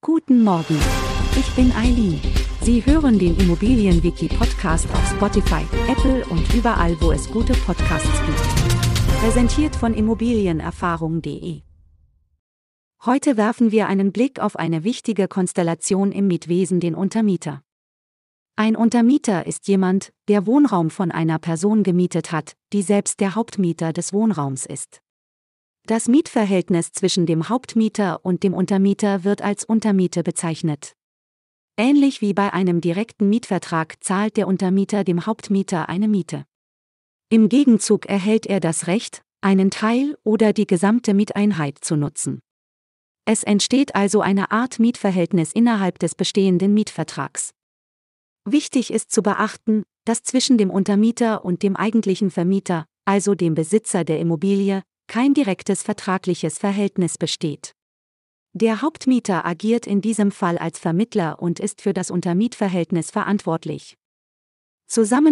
Guten Morgen. Ich bin Eileen. Sie hören den Immobilienwiki-Podcast auf Spotify, Apple und überall, wo es gute Podcasts gibt. Präsentiert von Immobilienerfahrung.de. Heute werfen wir einen Blick auf eine wichtige Konstellation im Mietwesen, den Untermieter. Ein Untermieter ist jemand, der Wohnraum von einer Person gemietet hat, die selbst der Hauptmieter des Wohnraums ist. Das Mietverhältnis zwischen dem Hauptmieter und dem Untermieter wird als Untermiete bezeichnet. Ähnlich wie bei einem direkten Mietvertrag zahlt der Untermieter dem Hauptmieter eine Miete. Im Gegenzug erhält er das Recht, einen Teil oder die gesamte Mieteinheit zu nutzen. Es entsteht also eine Art Mietverhältnis innerhalb des bestehenden Mietvertrags. Wichtig ist zu beachten, dass zwischen dem Untermieter und dem eigentlichen Vermieter, also dem Besitzer der Immobilie, kein direktes vertragliches Verhältnis besteht. Der Hauptmieter agiert in diesem Fall als Vermittler und ist für das Untermietverhältnis verantwortlich. Zusammen